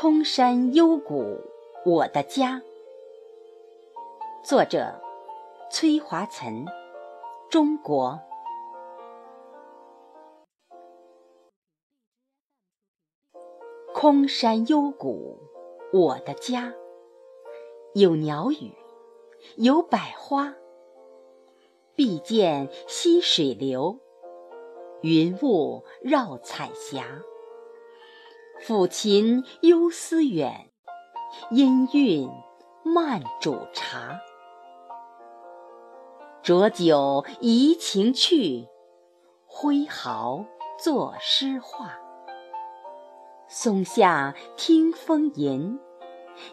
空山幽谷，我的家。作者：崔华岑，中国。空山幽谷，我的家。有鸟语，有百花。碧涧溪水流，云雾绕彩霞。抚琴幽思远，音韵慢煮茶。浊酒怡情趣，挥毫作诗画。松下听风吟，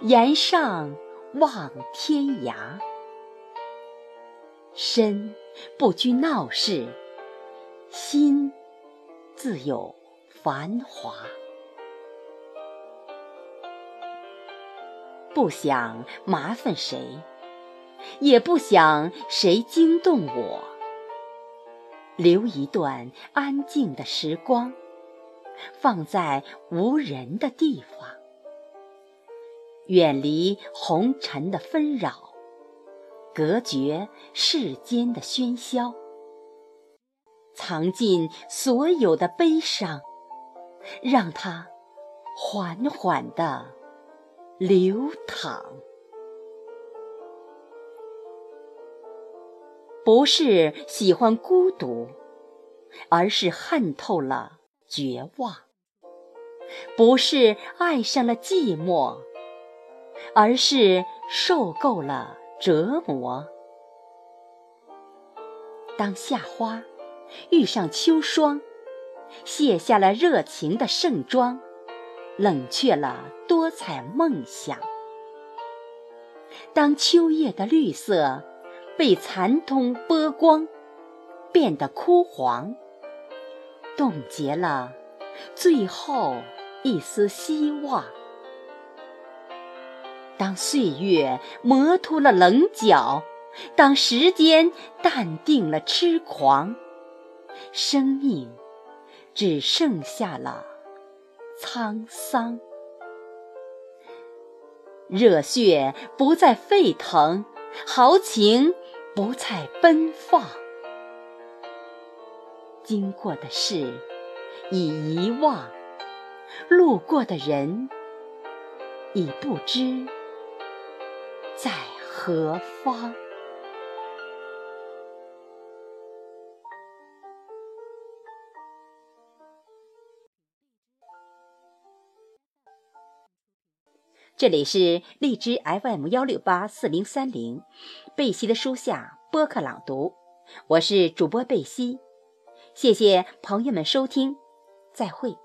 岩上望天涯。身不拘闹市，心自有繁华。不想麻烦谁，也不想谁惊动我。留一段安静的时光，放在无人的地方，远离红尘的纷扰。隔绝世间的喧嚣，藏尽所有的悲伤，让它缓缓地流淌。不是喜欢孤独，而是恨透了绝望；不是爱上了寂寞，而是受够了。折磨。当夏花遇上秋霜，卸下了热情的盛装，冷却了多彩梦想；当秋叶的绿色被残冬剥光，变得枯黄，冻结了最后一丝希望。当岁月磨秃了棱角，当时间淡定了痴狂，生命只剩下了沧桑。热血不再沸腾，豪情不再奔放。经过的事已遗忘，路过的人已不知。在何方？这里是荔枝 FM 幺六八四零三零，贝西的书下播客朗读，我是主播贝西，谢谢朋友们收听，再会。